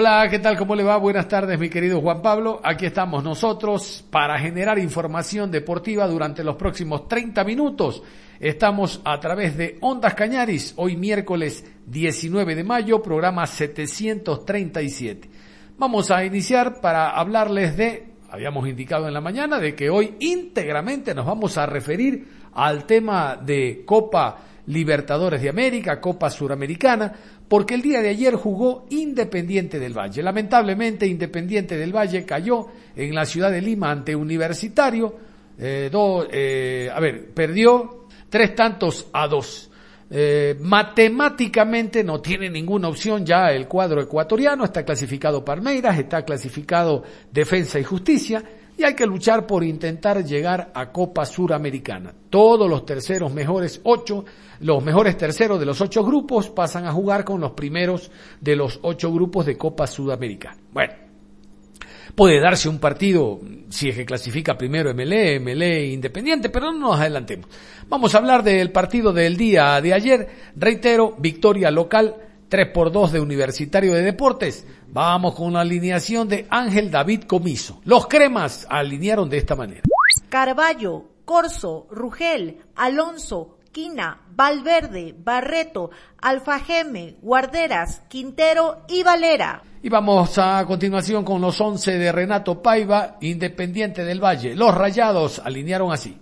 Hola, ¿qué tal? ¿Cómo le va? Buenas tardes, mi querido Juan Pablo. Aquí estamos nosotros para generar información deportiva durante los próximos 30 minutos. Estamos a través de Ondas Cañaris, hoy miércoles 19 de mayo, programa 737. Vamos a iniciar para hablarles de, habíamos indicado en la mañana, de que hoy íntegramente nos vamos a referir al tema de Copa Libertadores de América, Copa Suramericana, porque el día de ayer jugó Independiente del Valle. Lamentablemente Independiente del Valle cayó en la ciudad de Lima ante Universitario. Eh, do- eh, a ver, perdió tres tantos a dos. Eh, matemáticamente no tiene ninguna opción ya el cuadro ecuatoriano, está clasificado Palmeiras, está clasificado Defensa y Justicia y hay que luchar por intentar llegar a Copa Suramericana. Todos los terceros mejores ocho, los mejores terceros de los ocho grupos pasan a jugar con los primeros de los ocho grupos de Copa Sudamericana. Bueno, puede darse un partido si es que clasifica primero MLE, MLE Independiente, pero no nos adelantemos. Vamos a hablar del partido del día de ayer. Reitero, victoria local 3 por 2 de Universitario de Deportes. Vamos con la alineación de Ángel David Comiso. Los cremas alinearon de esta manera. Carballo, Corso, Rugel, Alonso, Quina, Valverde, Barreto, Alfajeme, Guarderas, Quintero y Valera. Y vamos a continuación con los 11 de Renato Paiva, Independiente del Valle. Los rayados alinearon así.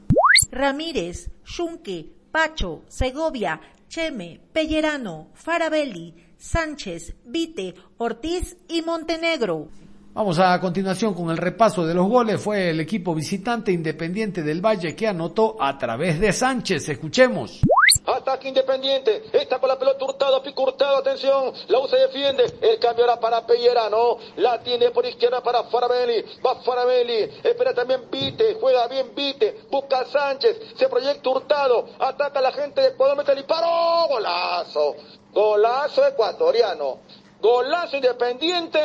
Ramírez, Shunque, Pacho, Segovia, Cheme, Pellerano, Farabelli, Sánchez, Vite, Ortiz y Montenegro. Vamos a continuación con el repaso de los goles. Fue el equipo visitante Independiente del Valle que anotó a través de Sánchez. Escuchemos. Ataque Independiente. Está con la pelota hurtado, pico hurtado. Atención. La U se defiende. El cambio era para Pellerano. La tiene por izquierda para Farabelli. Va Farabelli. Espera también Vite. Juega bien Vite. Busca a Sánchez. Se proyecta hurtado. Ataca a la gente de Ecuador. Mete el disparo. Golazo. Golazo ecuatoriano. Golazo independiente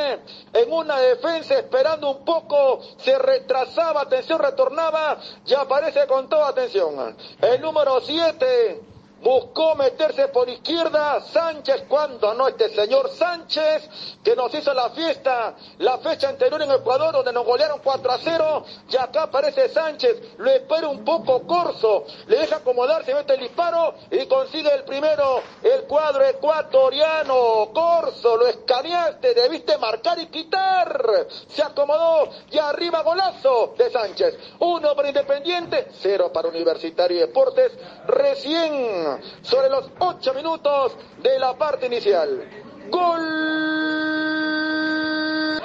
en una defensa esperando un poco, se retrasaba, atención, retornaba, ya aparece con toda atención. El número 7 buscó meterse por izquierda, Sánchez, cuando no este señor Sánchez, que nos hizo la fiesta la fecha anterior en Ecuador, donde nos golearon 4 a 0, y acá aparece Sánchez, lo espera un poco Corso, le deja acomodarse, mete el disparo y consigue el primero, el cuadro ecuatoriano, Corso, lo escaneaste, debiste marcar y quitar, se acomodó, y arriba golazo de Sánchez, uno para Independiente, cero para Universitario y Deportes, recién sobre los ocho minutos de la parte inicial. Gol.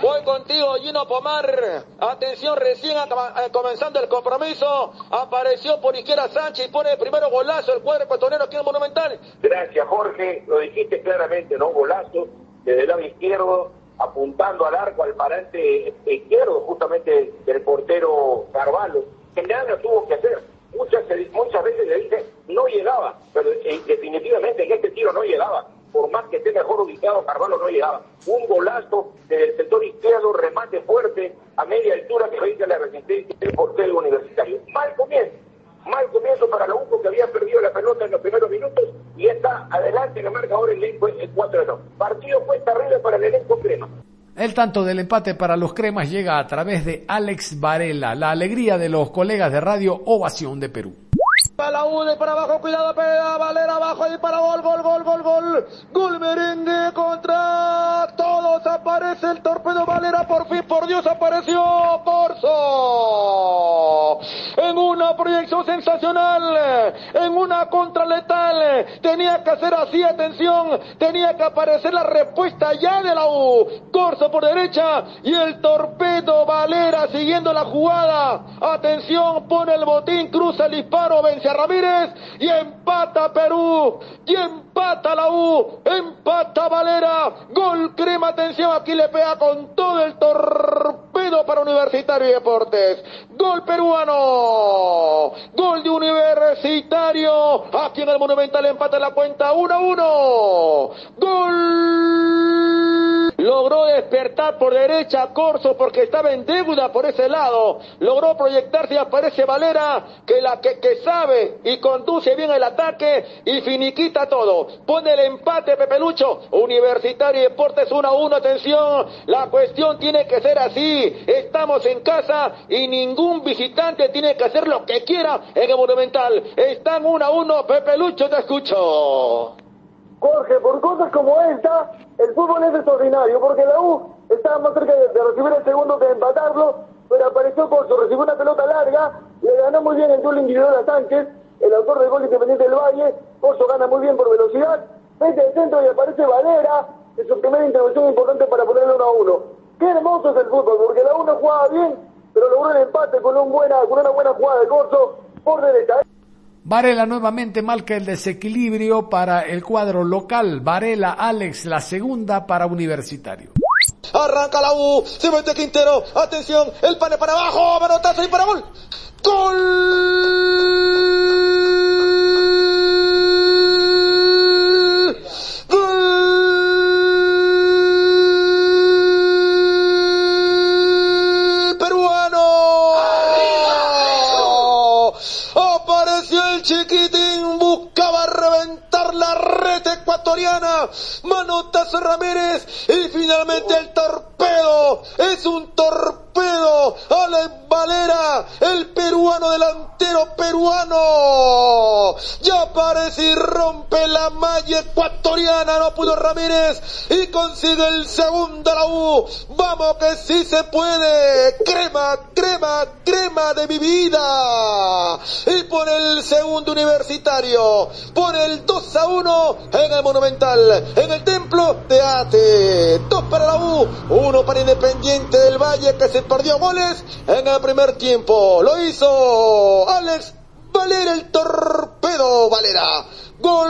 Voy contigo, Gino Pomar. Atención, recién eh, comenzando el compromiso. Apareció por izquierda Sánchez y pone el primero golazo el cuadro ecuatoriano aquí en Monumental. Gracias, Jorge. Lo dijiste claramente, ¿no? Golazo desde el lado izquierdo, apuntando al arco, al parante izquierdo, justamente del portero Carvalho, que nada tuvo que hacer. Muchas, muchas veces le dije, no llegaba, pero definitivamente en este tiro no llegaba. Por más que esté mejor ubicado, Carvalho no llegaba. Un golazo desde el sector izquierdo, remate fuerte, a media altura que vence la resistencia del portero universitario. Mal comienzo. Mal comienzo para la UCO que había perdido la pelota en los primeros minutos y está adelante en el marcador el elenco 4 2. Partido fue terrible para el elenco crema. El tanto del empate para los cremas llega a través de Alex Varela, la alegría de los colegas de Radio Ovación de Perú. Para la U de para abajo, cuidado, pega, Valera abajo y para gol, gol, gol, gol, gol. Gol merengue contra todos. Aparece el torpedo Valera, por fin, por Dios, apareció Corso. En una proyección sensacional, en una contra letal. Tenía que hacer así, atención. Tenía que aparecer la respuesta ya de la U. Corso por derecha y el torpedo Valera siguiendo la jugada. Atención, pone el botín, cruza el disparo, vence Ramírez y empata Perú. Y empata la U. Empata Valera. Gol crema, atención, aquí le pega con todo el torpedo para Universitario y Deportes. Gol peruano. Gol de Universitario. Aquí en el Monumental empata la cuenta 1 a 1. Gol. Logró despertar por derecha Corso porque estaba en deuda por ese lado. Logró proyectarse y aparece Valera que la que, que sabe y conduce bien el ataque y finiquita todo. Pone el empate Pepe Lucho. Universitario y Deportes 1 a 1. Atención. La cuestión tiene que ser así. Estamos en casa y ningún visitante tiene que hacer lo que quiera en el Monumental. Están 1 a 1. Pepe Lucho, te escucho. Jorge, por cosas como esta, el fútbol es extraordinario, porque la U estaba más cerca de, recibir el segundo que de empatarlo, pero apareció Corso, recibió una pelota larga, le ganó muy bien el duelo individual a Sánchez, el autor del gol independiente del Valle, Corso gana muy bien por velocidad, mete el centro y aparece Valera, en su primera intervención importante para ponerle uno a uno. Qué hermoso es el fútbol, porque la U no jugaba bien, pero logró el empate con, un buena, con una buena jugada de Corso por derecha. Varela nuevamente marca el desequilibrio para el cuadro local. Varela, Alex, la segunda para Universitario. Arranca la U, se mete Quintero, atención, el pane para abajo, manotazo y para gol. ¡Gol! ¡Gol! ¡Peruano! Apareció el chiquitín, buscaba reventar la red ecuatoriana. Manotazo Ramírez y finalmente el torpedo. Es un torpedo. Alex Valera, el peruano delantero peruano. Ya aparece y rompe ecuatoriana. No pudo Ramírez y consigue el segundo a la U. Vamos que sí se puede. Crema, crema, crema de mi vida. Y pone el segundo universitario. Pone el 2 a 1 en el Monumental. En el Templo de Ate. Dos para la U. Uno para Independiente del Valle que se perdió goles en el primer tiempo. Lo hizo Alex Valera el torpedo Valera. Gol.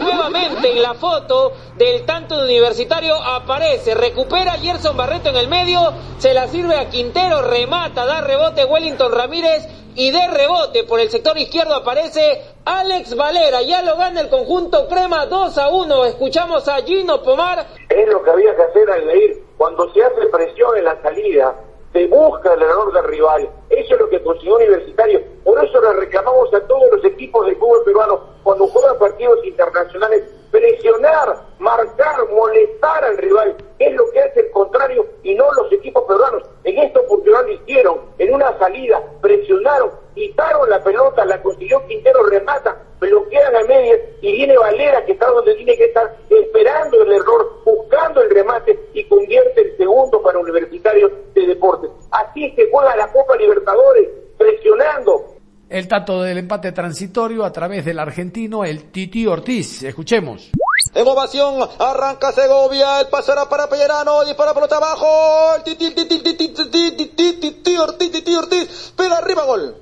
Nuevamente en la foto del tanto de universitario aparece, recupera a Gerson Barreto en el medio, se la sirve a Quintero, remata, da rebote Wellington Ramírez y de rebote por el sector izquierdo aparece Alex Valera, ya lo gana el conjunto Crema 2 a 1, escuchamos a Gino Pomar. Es lo que había que hacer al leer. Cuando se hace presión en la salida, se busca el error del rival. Eso es lo que consiguió Universitario. Por eso le reclamamos a todos los equipos del fútbol peruano, cuando juegan partidos internacionales, presionar, marcar, molestar al rival. Es lo que hace el contrario y no los equipos peruanos. En esta oportunidad lo hicieron. En una salida, presionaron, quitaron la pelota, la consiguió Quintero, remata, bloquean a medias y viene Valera que está donde tiene que estar, esperando el error, buscando el remate y convierte el segundo para Universitario de Deportes. Así se juega la Copa Libertadores, presionando, El tanto del empate transitorio a través del argentino, el Titi Ortiz. Escuchemos. En ovación, arranca Segovia, el pasará para Pellerano, dispara pelota abajo, el titi, titi, titi, titi, titi, titi, Ortiz, titi, Ortiz, pero arriba gol.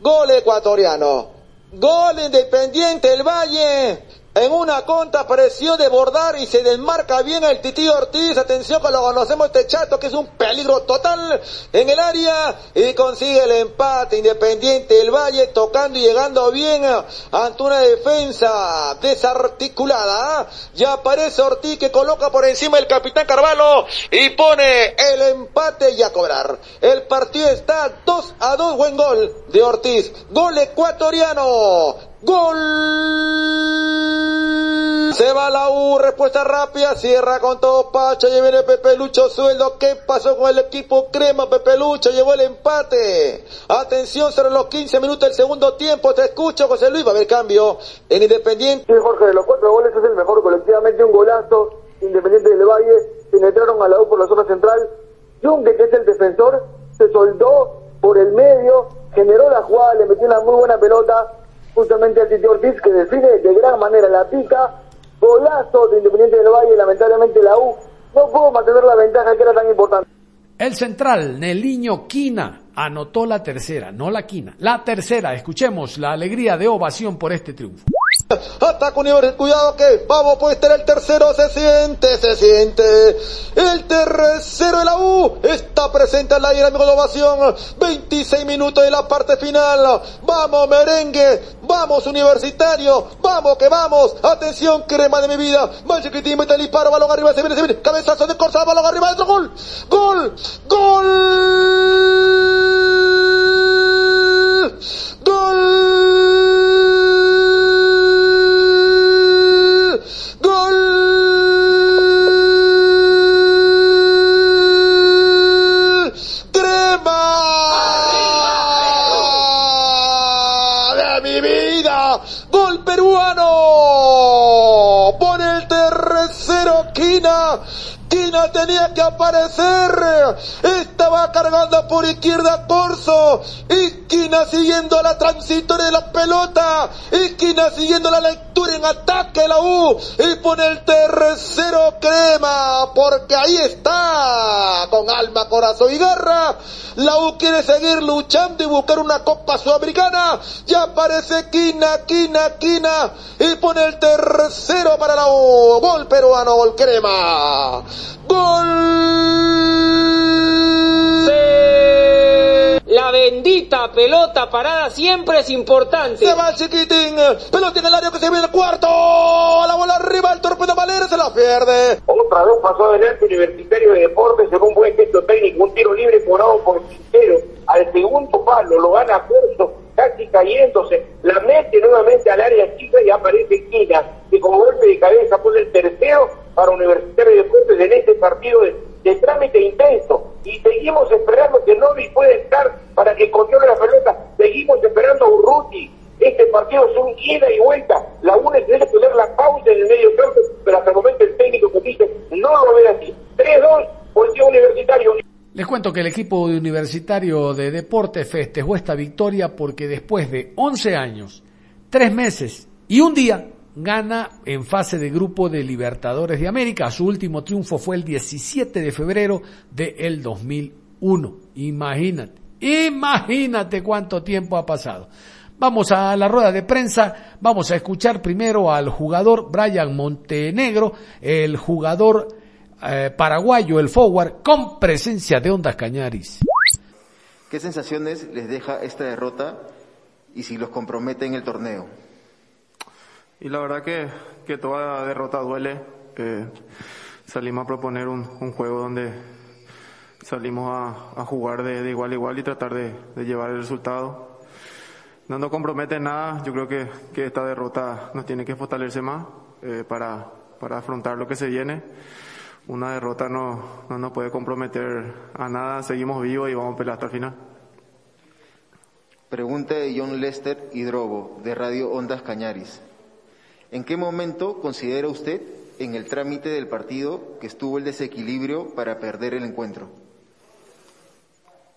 Gol ecuatoriano. Gol independiente del Valle. En una contra pareció desbordar y se desmarca bien el Titi Ortiz. Atención que lo conocemos este chato que es un peligro total en el área y consigue el empate independiente del Valle tocando y llegando bien ante una defensa desarticulada. Ya aparece Ortiz que coloca por encima el capitán Carvalho y pone el empate y a cobrar. El partido está 2 a 2, buen gol de Ortiz. Gol ecuatoriano. Gol Se va la U, respuesta rápida, cierra con todo Pacho, y viene Pepe Lucho Sueldo. ¿Qué pasó con el equipo Crema? Pepe Lucho llevó el empate. Atención, sobre los 15 minutos del segundo tiempo. Te escucho, José Luis, va a haber cambio en Independiente. Sí, Jorge, de los cuatro goles es el mejor, colectivamente un golazo, Independiente del Valle, penetraron a la U por la zona central, Junque, que es el defensor, se soldó por el medio, generó la jugada, le metió una muy buena pelota, justamente al Titi Ortiz, que define de gran manera la pica, golazo de Independiente del Valle, lamentablemente la U no pudo mantener la ventaja que era tan importante. El central, Neliño Quina, anotó la tercera, no la quina, la tercera. Escuchemos la alegría de ovación por este triunfo. Ataca Universidad, cuidado que vamos pues tener el tercero, se siente, se siente. El tercero de la U está presente en la ira de ovación. 26 minutos de la parte final. Vamos merengue, vamos universitario, vamos que vamos. Atención, crema de mi vida. Va chiquitín, mete el disparo, balón arriba, se viene, se viene. Cabezazo de Corsa, balón arriba, dentro, gol. Gol, gol. Gol. De mi vida. Gol peruano. Pone el tercero Quina. Quina tenía que aparecer. Estaba cargando por izquierda Corso. Esquina siguiendo la transitoria de la pelota. Esquina siguiendo la lectura en ataque la U. Y pone el tercero crema. Porque ahí está. Con alma, corazón y garra. La U quiere seguir luchando y buscar una Copa Sudamericana. Ya aparece Quina, Quina, Quina. Y pone el tercero para la U. Gol peruano, gol crema. Gol. La bendita pelota parada siempre es importante. Se va el chiquitín. Pelota en el área que se viene el cuarto. La bola arriba. El torpedo Valera se la pierde. Otra vez pasó adelante Universitario de Deportes en un buen gesto técnico, un tiro libre cobrado por Quintero. Al segundo palo lo gana Corso, casi cayéndose. La mete nuevamente al área chica y aparece Quina, que con golpe de cabeza pone el tercero para Universitario de Deportes en este partido de, trámite intenso. Y seguimos esperando que Novi pueda estar para que controle la pelota. Seguimos esperando a Urruti. Este partido es un ida y vuelta. La UNES debe tener la pausa en el medio campo, pero hasta el momento el técnico que dice no lo ve así. 3-2 por el universitario. Les cuento que el equipo de universitario de deporte festejó esta victoria porque después de 11 años, 3 meses y un día gana en fase de grupo de Libertadores de América. Su último triunfo fue el 17 de febrero del 2001. Imagínate, imagínate cuánto tiempo ha pasado. Vamos a la rueda de prensa, vamos a escuchar primero al jugador Brian Montenegro, el jugador eh, paraguayo, el forward, con presencia de Ondas Cañaris. ¿Qué sensaciones les deja esta derrota y si los compromete en el torneo? Y la verdad que, que toda derrota duele. Eh, salimos a proponer un, un juego donde salimos a, a jugar de, de igual a igual y tratar de, de llevar el resultado. No nos compromete nada, yo creo que, que esta derrota nos tiene que fortalecer más eh, para, para afrontar lo que se viene. Una derrota no, no nos puede comprometer a nada, seguimos vivos y vamos a pelear hasta el final. Pregunta de John Lester Hidrobo, de Radio Ondas Cañaris. ¿En qué momento considera usted en el trámite del partido que estuvo el desequilibrio para perder el encuentro?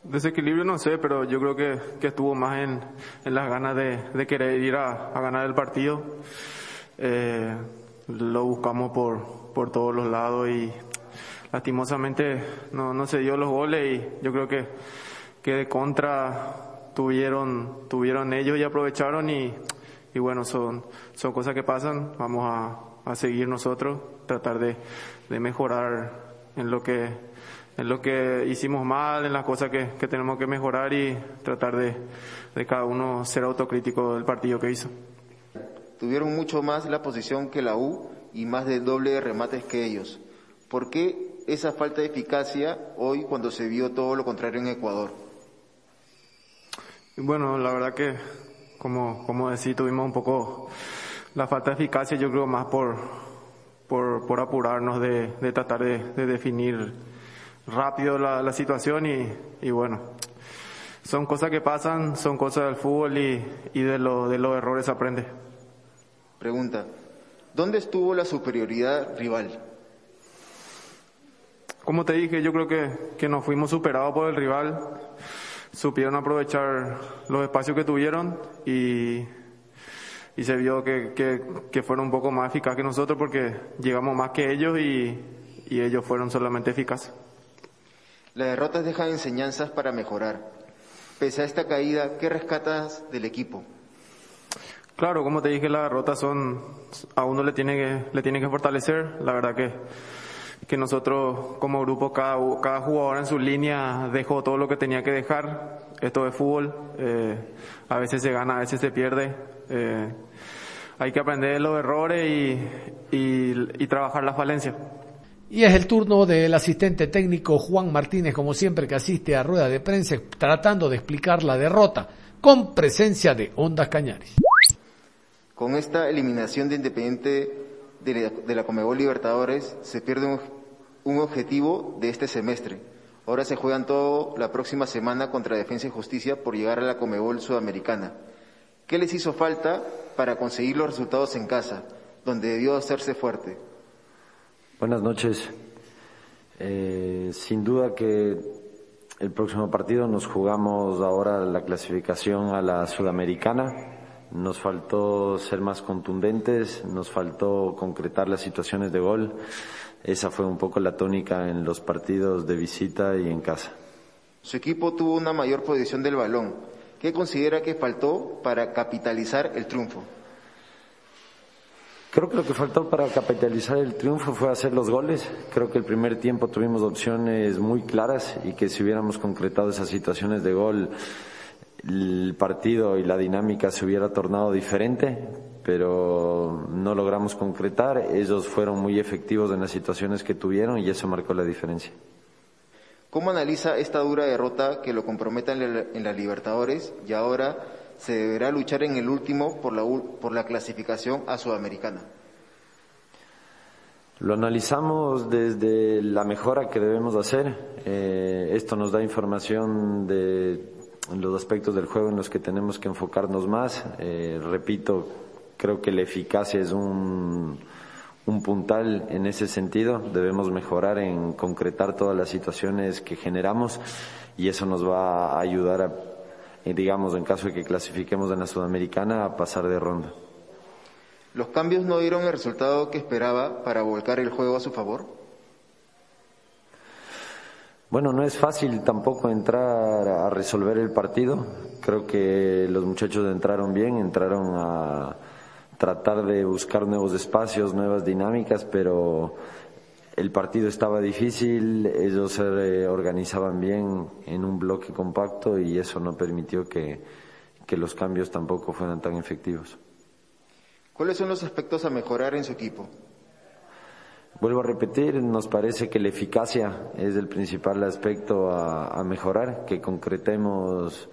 Desequilibrio no sé, pero yo creo que, estuvo más en, las ganas de, querer ir a, ganar el partido. Eh, lo buscamos por, por todos los lados y lastimosamente no, no se dio los goles y yo creo que, que de contra tuvieron, tuvieron ellos y aprovecharon y, y bueno, son, son cosas que pasan, vamos a, a seguir nosotros, tratar de, de mejorar en lo que en lo que hicimos mal, en las cosas que, que tenemos que mejorar y tratar de, de cada uno ser autocrítico del partido que hizo. Tuvieron mucho más la posición que la U y más del doble de remates que ellos. ¿Por qué esa falta de eficacia hoy cuando se vio todo lo contrario en Ecuador? Bueno, la verdad que, como, como decía, tuvimos un poco la falta de eficacia, yo creo más por, por, por apurarnos de, de tratar de, de definir rápido la, la situación y, y bueno, son cosas que pasan, son cosas del fútbol y, y de, lo, de los errores aprende. Pregunta, ¿dónde estuvo la superioridad rival? Como te dije, yo creo que, que nos fuimos superados por el rival, supieron aprovechar los espacios que tuvieron y, y se vio que, que, que fueron un poco más eficaces que nosotros porque llegamos más que ellos y, y ellos fueron solamente eficaces. Las derrotas dejan enseñanzas para mejorar. Pese a esta caída, ¿qué rescatas del equipo? Claro, como te dije, las derrotas son, a uno le tiene que, le tiene que fortalecer. La verdad que, que nosotros como grupo, cada, cada jugador en su línea dejó todo lo que tenía que dejar. Esto es fútbol, eh, a veces se gana, a veces se pierde. Eh, hay que aprender de los errores y, y, y trabajar las falencias. Y es el turno del asistente técnico Juan Martínez, como siempre, que asiste a rueda de prensa tratando de explicar la derrota, con presencia de Ondas Cañares. Con esta eliminación de Independiente de la, la Comebol Libertadores, se pierde un, un objetivo de este semestre. Ahora se juegan todo la próxima semana contra Defensa y Justicia por llegar a la Comebol Sudamericana. ¿Qué les hizo falta para conseguir los resultados en casa, donde debió hacerse fuerte? Buenas noches. Eh, sin duda que el próximo partido nos jugamos ahora la clasificación a la sudamericana. Nos faltó ser más contundentes, nos faltó concretar las situaciones de gol. Esa fue un poco la tónica en los partidos de visita y en casa. Su equipo tuvo una mayor posición del balón. ¿Qué considera que faltó para capitalizar el triunfo? Creo que lo que faltó para capitalizar el triunfo fue hacer los goles. Creo que el primer tiempo tuvimos opciones muy claras y que si hubiéramos concretado esas situaciones de gol, el partido y la dinámica se hubiera tornado diferente, pero no logramos concretar. Ellos fueron muy efectivos en las situaciones que tuvieron y eso marcó la diferencia. ¿Cómo analiza esta dura derrota que lo comprometa en la, en la Libertadores y ahora se deberá luchar en el último por la, por la clasificación a Sudamericana? Lo analizamos desde la mejora que debemos hacer. Eh, esto nos da información de los aspectos del juego en los que tenemos que enfocarnos más. Eh, repito, creo que la eficacia es un, un puntal en ese sentido. Debemos mejorar en concretar todas las situaciones que generamos y eso nos va a ayudar a digamos, en caso de que clasifiquemos en la Sudamericana, a pasar de ronda. ¿Los cambios no dieron el resultado que esperaba para volcar el juego a su favor? Bueno, no es fácil tampoco entrar a resolver el partido. Creo que los muchachos entraron bien, entraron a tratar de buscar nuevos espacios, nuevas dinámicas, pero el partido estaba difícil, ellos se organizaban bien en un bloque compacto y eso no permitió que, los cambios tampoco fueran tan efectivos. ¿Cuáles son los aspectos a mejorar en su equipo? Vuelvo a repetir, nos parece que la eficacia es el principal aspecto a, mejorar, que concretemos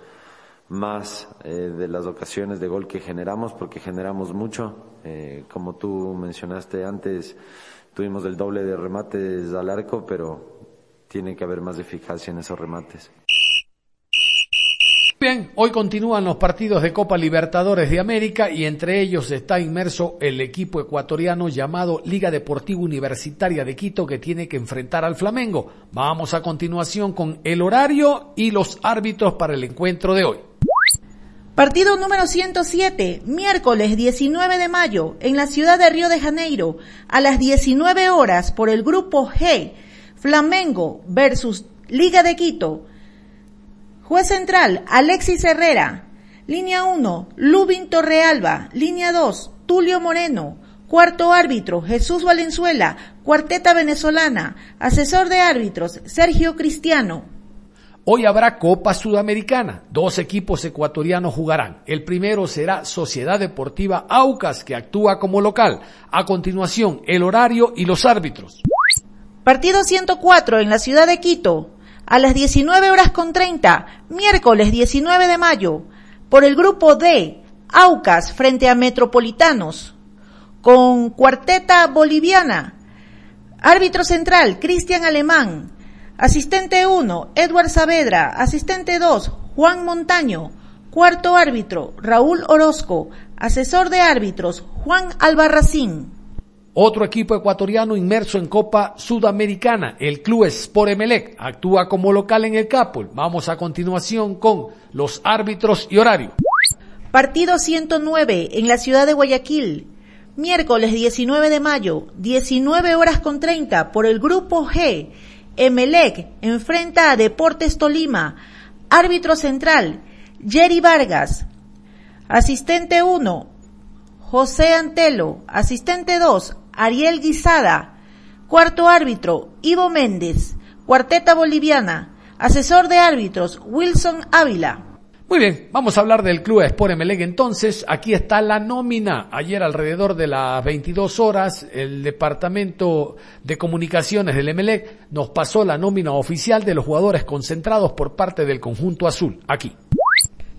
más eh, de las ocasiones de gol que generamos, porque generamos mucho. Eh, como tú mencionaste antes, Tuvimos el doble de remates al arco, pero tiene que haber más eficacia en esos remates. Bien, hoy continúan los partidos de Copa Libertadores de América y entre ellos está inmerso el equipo ecuatoriano llamado Liga Deportiva Universitaria de Quito que tiene que enfrentar al Flamengo. Vamos a continuación con el horario y los árbitros para el encuentro de hoy. Partido número 107, miércoles 19 de mayo, en la ciudad de Río de Janeiro, a las 19 horas por el grupo G, Flamengo versus Liga de Quito. Juez central, Alexis Herrera. Línea 1, Lubin Torrealba. Línea 2, Tulio Moreno. Cuarto árbitro, Jesús Valenzuela. Cuarteta venezolana. Asesor de árbitros, Sergio Cristiano. Hoy habrá Copa Sudamericana. Dos equipos ecuatorianos jugarán. El primero será Sociedad Deportiva Aucas, que actúa como local. A continuación, el horario y los árbitros. Partido 104 en la ciudad de Quito. A las 19 horas con 30, miércoles 19 de mayo, por el grupo D, Aucas frente a Metropolitanos. con cuarteta boliviana. Árbitro central, Cristian Alemán. Asistente 1, Edward Saavedra. Asistente 2, Juan Montaño. Cuarto árbitro, Raúl Orozco. Asesor de árbitros, Juan Albarracín. Otro equipo ecuatoriano inmerso en Copa Sudamericana, el Club Sport Emelec, actúa como local en el Capol. Vamos a continuación con los árbitros y horario. Partido 109 en la ciudad de Guayaquil. Miércoles 19 de mayo, 19 horas con 30 por el grupo G. Emelec enfrenta a Deportes Tolima. Árbitro central, Jerry Vargas. Asistente 1, José Antelo. Asistente 2, Ariel Guisada. Cuarto árbitro, Ivo Méndez. Cuarteta boliviana. Asesor de árbitros, Wilson Ávila. Muy bien, vamos a hablar del Club Sport Emelec entonces. Aquí está la nómina. Ayer alrededor de las 22 horas, el Departamento de Comunicaciones del Emelec nos pasó la nómina oficial de los jugadores concentrados por parte del conjunto azul. Aquí.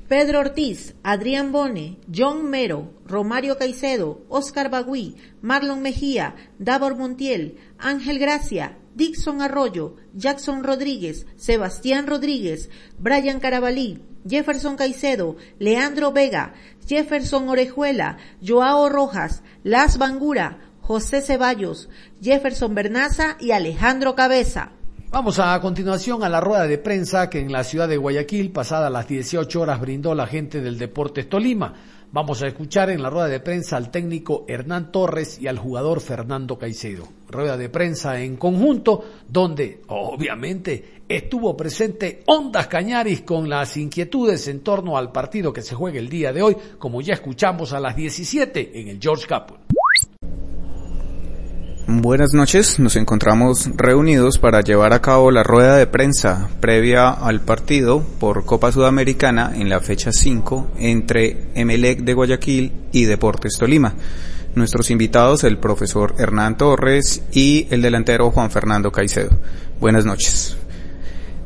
Pedro Ortiz, Adrián Bone, John Mero, Romario Caicedo, Oscar Bagui, Marlon Mejía, Davor Montiel, Ángel Gracia, Dixon Arroyo, Jackson Rodríguez, Sebastián Rodríguez, Brian Carabalí, Jefferson Caicedo, Leandro Vega, Jefferson Orejuela, Joao Rojas, Las Bangura, José Ceballos, Jefferson Bernaza y Alejandro Cabeza. Vamos a continuación a la rueda de prensa que en la ciudad de Guayaquil, pasada las 18 horas, brindó la gente del Deportes Tolima. Vamos a escuchar en la rueda de prensa al técnico Hernán Torres y al jugador Fernando Caicedo. Rueda de prensa en conjunto, donde obviamente estuvo presente Ondas Cañaris con las inquietudes en torno al partido que se juega el día de hoy, como ya escuchamos a las 17 en el George Capel. Buenas noches, nos encontramos reunidos para llevar a cabo la rueda de prensa previa al partido por Copa Sudamericana en la fecha 5 entre Emelec de Guayaquil y Deportes Tolima. Nuestros invitados, el profesor Hernán Torres y el delantero Juan Fernando Caicedo. Buenas noches.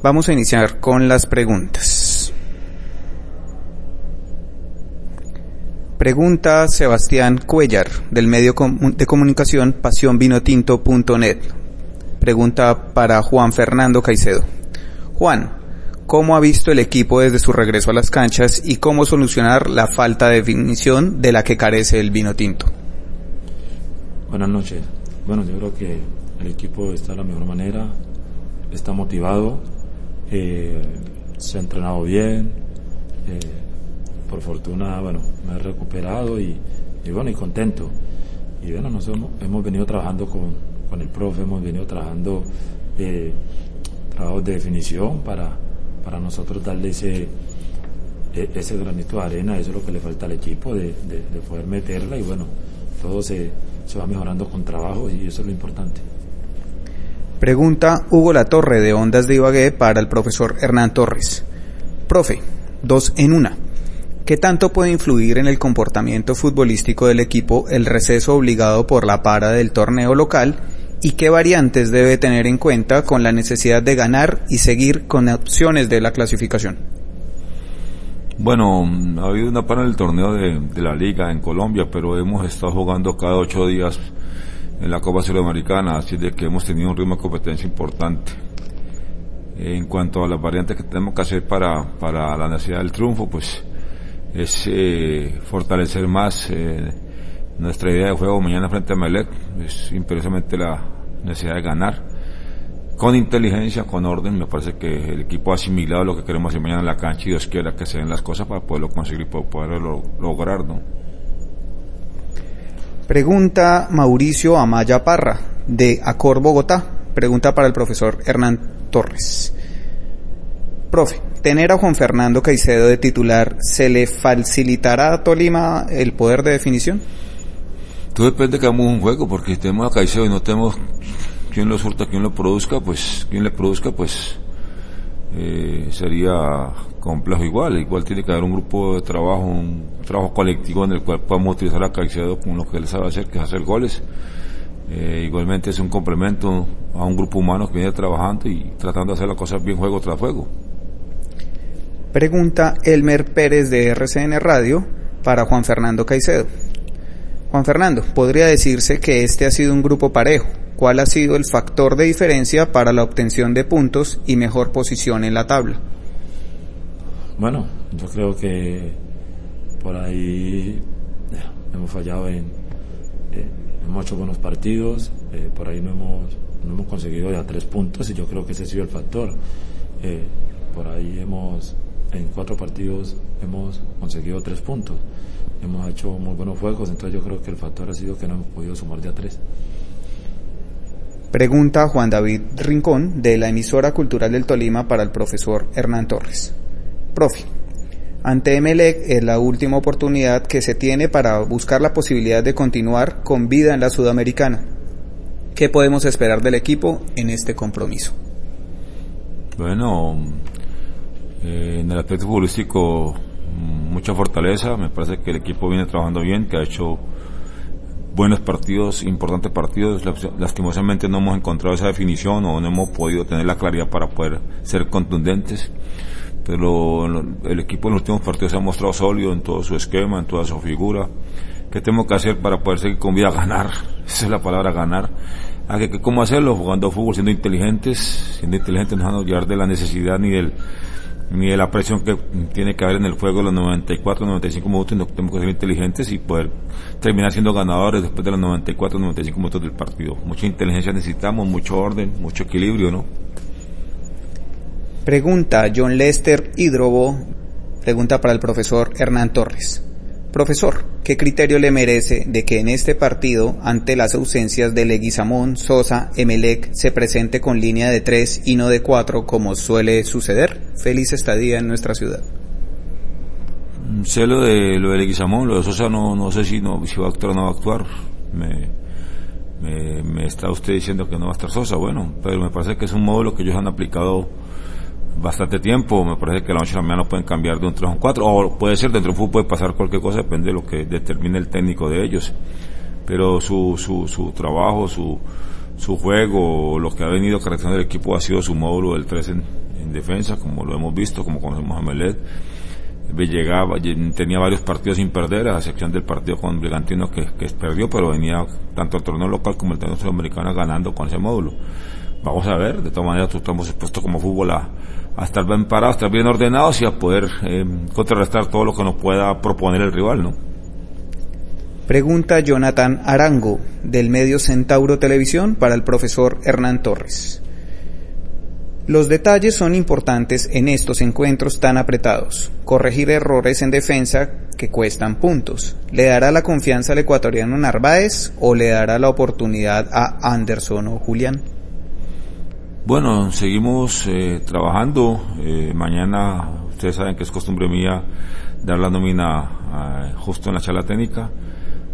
Vamos a iniciar con las preguntas. Pregunta Sebastián Cuellar, del medio de comunicación pasionvinotinto.net. Pregunta para Juan Fernando Caicedo. Juan, ¿cómo ha visto el equipo desde su regreso a las canchas y cómo solucionar la falta de definición de la que carece el vino tinto? Buenas noches. Bueno, yo creo que el equipo está de la mejor manera, está motivado, eh, se ha entrenado bien. Eh, por fortuna, bueno, me he recuperado y, y bueno, y contento. Y bueno, nosotros hemos, venido trabajando con, con, el profe, hemos venido trabajando eh, trabajos de definición para, para nosotros darle ese, e, ese granito de arena, eso es lo que le falta al equipo, de, de, de poder meterla y bueno, todo se, se va mejorando con trabajo y eso es lo importante. Pregunta Hugo Latorre de Ondas de Ibagué para el profesor Hernán Torres. Profe, dos en una. ¿Qué tanto puede influir en el comportamiento futbolístico del equipo el receso obligado por la para del torneo local y qué variantes debe tener en cuenta con la necesidad de ganar y seguir con opciones de la clasificación? Bueno, ha habido una para en el torneo de, de, la liga en Colombia, pero hemos estado jugando cada ocho días en la Copa Sudamericana, así de que hemos tenido un ritmo de competencia importante. En cuanto a las variantes que tenemos que hacer para, para la necesidad del triunfo, pues es eh, fortalecer más eh, nuestra idea de juego mañana frente a Melec, es imperiosamente la necesidad de ganar con inteligencia, con orden, me parece que el equipo ha asimilado lo que queremos hacer mañana en la cancha y Dios quiera que se den las cosas para poderlo conseguir y poderlo lograr, ¿no? Pregunta Mauricio Amaya Parra, de Acor Bogotá. Pregunta para el profesor Hernán Torres. Profe, tener a Juan Fernando Caicedo de titular, ¿se le facilitará a Tolima el poder de definición? Todo depende de que hagamos un juego, porque si tenemos a Caicedo y no tenemos quien lo surta, quien lo produzca, pues, quien le produzca, pues, eh, sería complejo igual. Igual tiene que haber un grupo de trabajo, un trabajo colectivo en el cual podamos utilizar a Caicedo con lo que él sabe hacer, que es hacer goles. Eh, igualmente es un complemento a un grupo humano que viene trabajando y tratando de hacer las cosas bien juego tras juego. Pregunta Elmer Pérez de RCN Radio para Juan Fernando Caicedo. Juan Fernando, podría decirse que este ha sido un grupo parejo. ¿Cuál ha sido el factor de diferencia para la obtención de puntos y mejor posición en la tabla? Bueno, yo creo que por ahí hemos fallado en, eh, hemos hecho buenos partidos, eh, por ahí no hemos, no hemos conseguido ya tres puntos y yo creo que ese ha sido el factor. Eh, por ahí hemos, en cuatro partidos hemos conseguido tres puntos, hemos hecho muy buenos juegos, entonces yo creo que el factor ha sido que no hemos podido sumar ya tres. Pregunta Juan David Rincón de la emisora cultural del Tolima para el profesor Hernán Torres. Profe, ante Emelec es la última oportunidad que se tiene para buscar la posibilidad de continuar con vida en la Sudamericana. ¿Qué podemos esperar del equipo en este compromiso? Bueno, eh, en el aspecto futbolístico, mm, mucha fortaleza. Me parece que el equipo viene trabajando bien, que ha hecho buenos partidos, importantes partidos. Las- Lastimosamente no hemos encontrado esa definición o no hemos podido tener la claridad para poder ser contundentes. Pero el equipo en los últimos partidos se ha mostrado sólido en todo su esquema, en toda su figura. ¿Qué tenemos que hacer para poder seguir con vida? Ganar. Esa es la palabra, ganar. ¿A que- que ¿Cómo hacerlo? Jugando fútbol, siendo inteligentes. Siendo inteligentes no nos llevar de la necesidad ni del ni de la presión que tiene que haber en el juego los 94, 95 minutos, no tenemos que ser inteligentes y poder terminar siendo ganadores después de los 94, 95 minutos del partido. Mucha inteligencia necesitamos, mucho orden, mucho equilibrio, ¿no? Pregunta John Lester Hidrobo, pregunta para el profesor Hernán Torres. Profesor, ¿qué criterio le merece de que en este partido, ante las ausencias de Leguizamón, Sosa, Emelec, se presente con línea de tres y no de cuatro como suele suceder? Feliz estadía en nuestra ciudad. Mm, Sé lo de lo de Leguizamón, lo de Sosa no, no sé si no si va a actuar o no va a actuar. Me, me, me está usted diciendo que no va a estar Sosa, bueno, pero me parece que es un módulo que ellos han aplicado bastante tiempo, me parece que la noche a la mañana pueden cambiar de un 3 a un 4, o puede ser dentro del fútbol puede pasar cualquier cosa, depende de lo que determine el técnico de ellos. Pero su, su, su trabajo, su, su juego, lo que ha venido caracterizando el equipo ha sido su módulo del 3 en, en defensa, como lo hemos visto, como conocemos a Melet. Llegaba, tenía varios partidos sin perder, a excepción del partido con Brigantino que, que perdió, pero venía tanto el torneo local como el torneo sudamericano ganando con ese módulo. Vamos a ver, de todas maneras estamos expuestos como fútbol a, estar bien parados, estar bien ordenados y a poder eh, contrarrestar todo lo que nos pueda proponer el rival, ¿no? Pregunta Jonathan Arango, del medio Centauro Televisión, para el profesor Hernán Torres. Los detalles son importantes en estos encuentros tan apretados. Corregir errores en defensa que cuestan puntos. ¿Le dará la confianza al ecuatoriano Narváez o le dará la oportunidad a Anderson o Julián? Bueno, seguimos eh, trabajando. Eh, mañana, ustedes saben que es costumbre mía dar la nómina eh, justo en la charla técnica.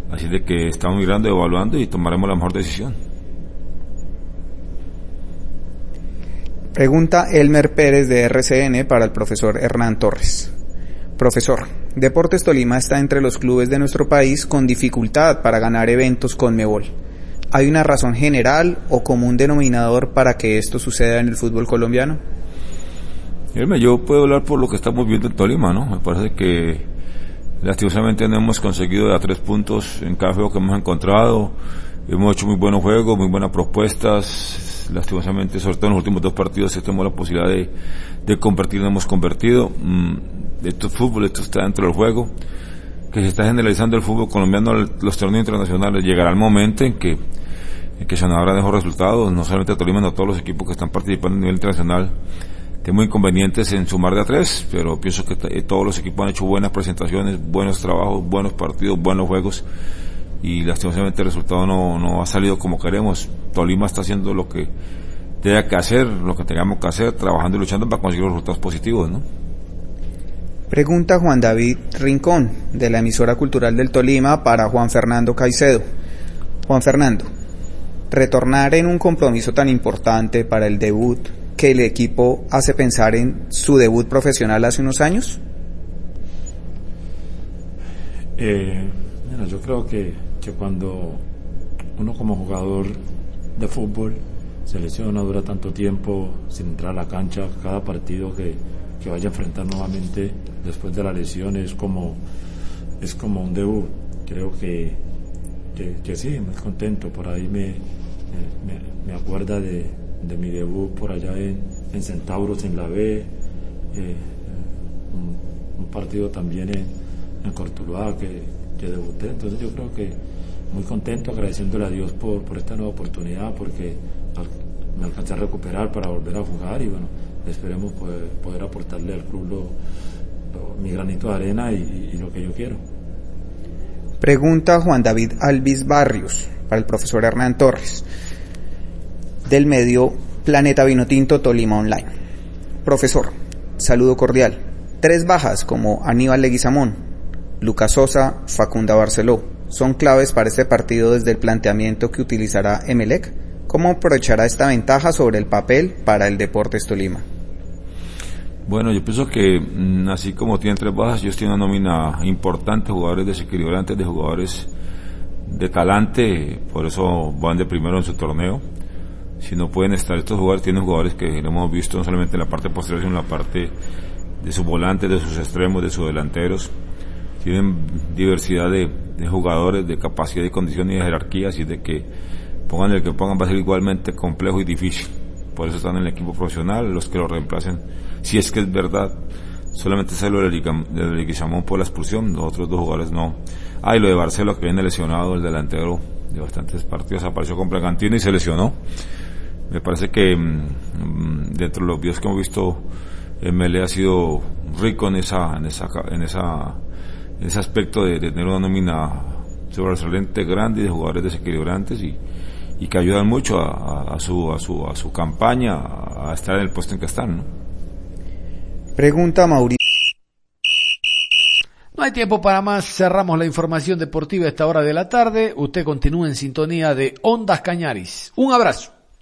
Así de que estamos mirando, evaluando y tomaremos la mejor decisión. Pregunta Elmer Pérez de RCN para el profesor Hernán Torres. Profesor, Deportes Tolima está entre los clubes de nuestro país con dificultad para ganar eventos con Mebol. ¿Hay una razón general o común denominador para que esto suceda en el fútbol colombiano? Yo puedo hablar por lo que estamos viendo en Tolima, ¿no? Me parece que lastimosamente no hemos conseguido a tres puntos en cada juego que hemos encontrado. Hemos hecho muy buenos juegos, muy buenas propuestas. Lastimosamente, sobre todo en los últimos dos partidos, si tenemos la posibilidad de, de convertir, no hemos convertido. Mm, esto es fútbol, esto está dentro del juego. Que se está generalizando el fútbol colombiano, los torneos internacionales. Llegará el momento en que, en que habrá mejor resultados, no solamente Tolima, sino todos los equipos que están participando a nivel internacional tengo inconvenientes en sumar de a tres, pero pienso que t- todos los equipos han hecho buenas presentaciones, buenos trabajos, buenos partidos, buenos juegos y lastimosamente el resultado no, no ha salido como queremos. Tolima está haciendo lo que tenga que hacer, lo que teníamos que hacer, trabajando y luchando para conseguir los resultados positivos, ¿no? Pregunta Juan David Rincón, de la emisora cultural del Tolima, para Juan Fernando Caicedo. Juan Fernando, retornar en un compromiso tan importante para el debut que el equipo hace pensar en su debut profesional hace unos años? Eh, mira, yo creo que, que cuando uno como jugador de fútbol se lesiona, dura tanto tiempo sin entrar a la cancha, cada partido que, que vaya a enfrentar nuevamente después de la lesión es como, es como un debut. Creo que, que, sí, muy contento. Por ahí me, me, me acuerda de, de, mi debut por allá en, en Centauros, en la B, eh, un, partido también en, en Cortuluá que, que, debuté. Entonces yo creo que muy contento, agradeciéndole a Dios por, por esta nueva oportunidad, porque me alcancé a recuperar para volver a jugar y bueno, esperemos poder, poder aportarle al club lo, mi granito de arena y, y lo que yo quiero. Pregunta Juan David Alvis Barrios para el profesor Hernán Torres del medio Planeta Vinotinto Tolima Online. Profesor, saludo cordial. Tres bajas como Aníbal Leguizamón, Lucas Sosa, Facunda Barceló, son claves para este partido desde el planteamiento que utilizará Emelec. ¿Cómo aprovechará esta ventaja sobre el papel para el Deportes Tolima? Bueno, yo pienso que mm, así como tienen tres bajas, ellos tienen una nómina importante, jugadores desequilibrantes, de jugadores de talante, por eso van de primero en su torneo. Si no pueden estar estos jugadores, tienen jugadores que lo hemos visto no solamente en la parte posterior, sino en la parte de sus volantes, de sus extremos, de sus delanteros. Tienen diversidad de, jugadores, de capacidad y condición y de jerarquía, así de que pongan el que pongan va a ser igualmente complejo y difícil. Por eso están en el equipo profesional, los que lo reemplacen si es que es verdad, solamente se lo de Leguizamón por la expulsión, los otros dos jugadores no. Ah, y lo de Barcelo que viene lesionado, el delantero de bastantes partidos, apareció con Bragantino y se lesionó. Me parece que mmm, dentro de los videos que hemos visto, MLE ha sido rico en esa, en esa, en esa, en ese aspecto de, tener una nómina sobresaliente grande de jugadores desequilibrantes y, y que ayudan mucho a, a, su, a, su, a su campaña a estar en el puesto en que están, ¿no? Pregunta Mauricio. No hay tiempo para más, cerramos la información deportiva a esta hora de la tarde. Usted continúa en sintonía de Ondas Cañaris. Un abrazo.